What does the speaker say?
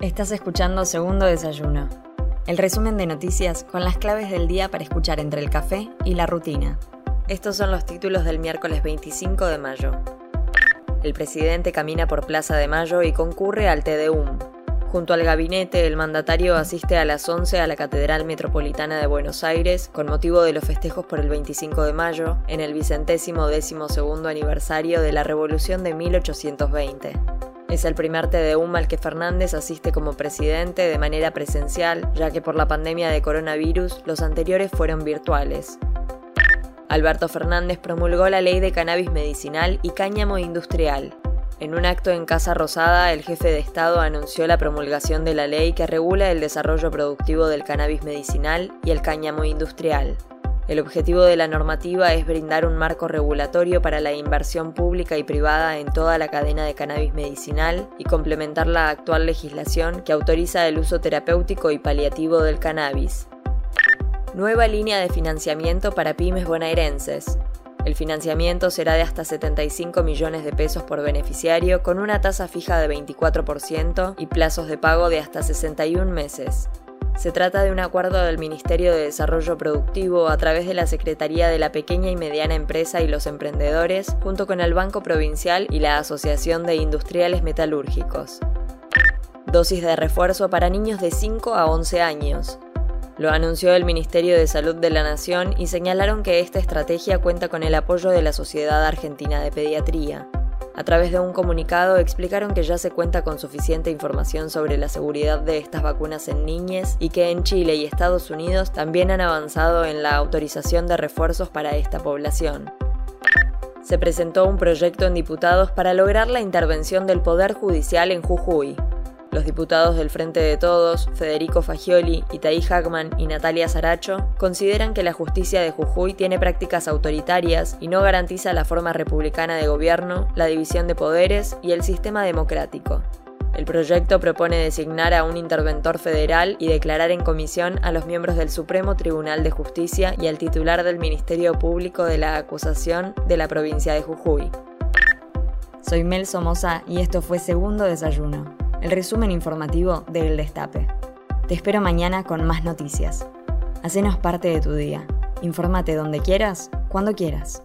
Estás escuchando Segundo Desayuno, el resumen de noticias con las claves del día para escuchar entre el café y la rutina. Estos son los títulos del miércoles 25 de mayo. El presidente camina por Plaza de Mayo y concurre al TDUM. Junto al gabinete, el mandatario asiste a las 11 a la Catedral Metropolitana de Buenos Aires con motivo de los festejos por el 25 de mayo, en el vicentésimo décimo segundo aniversario de la Revolución de 1820. Es el primer TDUM al que Fernández asiste como presidente de manera presencial, ya que por la pandemia de coronavirus los anteriores fueron virtuales. Alberto Fernández promulgó la ley de cannabis medicinal y cáñamo industrial. En un acto en Casa Rosada, el jefe de Estado anunció la promulgación de la ley que regula el desarrollo productivo del cannabis medicinal y el cáñamo industrial. El objetivo de la normativa es brindar un marco regulatorio para la inversión pública y privada en toda la cadena de cannabis medicinal y complementar la actual legislación que autoriza el uso terapéutico y paliativo del cannabis. Nueva línea de financiamiento para pymes bonaerenses. El financiamiento será de hasta 75 millones de pesos por beneficiario con una tasa fija de 24% y plazos de pago de hasta 61 meses. Se trata de un acuerdo del Ministerio de Desarrollo Productivo a través de la Secretaría de la Pequeña y Mediana Empresa y los Emprendedores, junto con el Banco Provincial y la Asociación de Industriales Metalúrgicos. Dosis de refuerzo para niños de 5 a 11 años. Lo anunció el Ministerio de Salud de la Nación y señalaron que esta estrategia cuenta con el apoyo de la Sociedad Argentina de Pediatría. A través de un comunicado explicaron que ya se cuenta con suficiente información sobre la seguridad de estas vacunas en niñas y que en Chile y Estados Unidos también han avanzado en la autorización de refuerzos para esta población. Se presentó un proyecto en diputados para lograr la intervención del Poder Judicial en Jujuy. Los diputados del Frente de Todos, Federico Fagioli, Itaí Hackman y Natalia Saracho, consideran que la justicia de Jujuy tiene prácticas autoritarias y no garantiza la forma republicana de gobierno, la división de poderes y el sistema democrático. El proyecto propone designar a un interventor federal y declarar en comisión a los miembros del Supremo Tribunal de Justicia y al titular del Ministerio Público de la Acusación de la provincia de Jujuy. Soy Mel Somoza y esto fue Segundo Desayuno el resumen informativo de El Destape. Te espero mañana con más noticias. Hacenos parte de tu día. Infórmate donde quieras, cuando quieras.